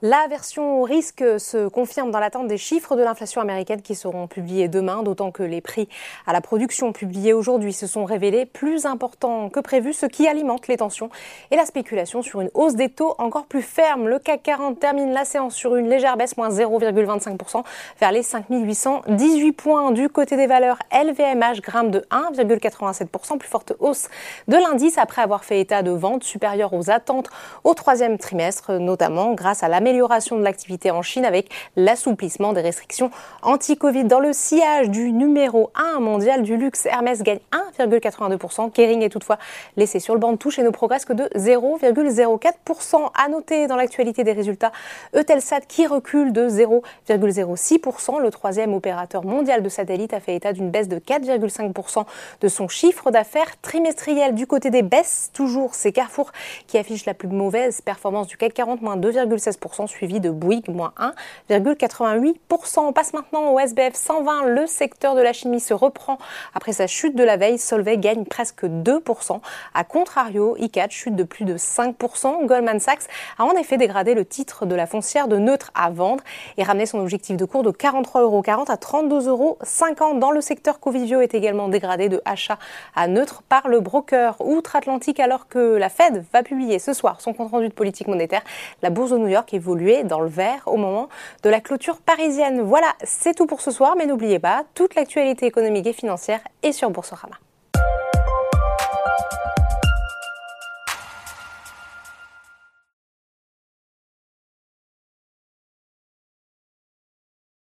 La version risque se confirme dans l'attente des chiffres de l'inflation américaine qui seront publiés demain, d'autant que les prix à la production publiés aujourd'hui se sont révélés plus importants que prévu, ce qui alimente les tensions et la spéculation sur une hausse des taux encore plus ferme. Le CAC 40 termine la séance sur une légère baisse, moins 0,25% vers les 5818 points. Du côté des valeurs, LVMH grimpe de 1,87%, plus forte hausse de l'indice après avoir fait état de ventes supérieures aux attentes au troisième trimestre, notamment grâce à la de l'activité en Chine avec l'assouplissement des restrictions anti-Covid. Dans le sillage du numéro 1 mondial du luxe, Hermès gagne 1,82%. Kering est toutefois laissé sur le banc de touche et ne progresse que de 0,04%. À noter dans l'actualité des résultats, Eutelsat qui recule de 0,06%. Le troisième opérateur mondial de satellites a fait état d'une baisse de 4,5% de son chiffre d'affaires trimestriel. Du côté des baisses, toujours c'est Carrefour qui affiche la plus mauvaise performance du CAC 40, moins 2,16% suivi de Bouygues, moins 1,88%. On passe maintenant au SBF 120. Le secteur de la chimie se reprend après sa chute de la veille. Solvay gagne presque 2%. A contrario, ICAT chute de plus de 5%. Goldman Sachs a en effet dégradé le titre de la foncière de neutre à vendre et ramené son objectif de cours de 43,40 euros à 32,50 euros. Dans le secteur Covivio est également dégradé de achat à neutre par le broker outre-Atlantique alors que la Fed va publier ce soir son compte rendu de politique monétaire. La bourse de New York est dans le vert au moment de la clôture parisienne. Voilà, c'est tout pour ce soir, mais n'oubliez pas, toute l'actualité économique et financière est sur Boursorama.